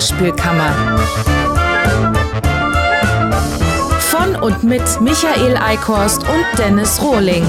Hörspielkammer. Von und mit Michael Eickhorst und Dennis Rohling.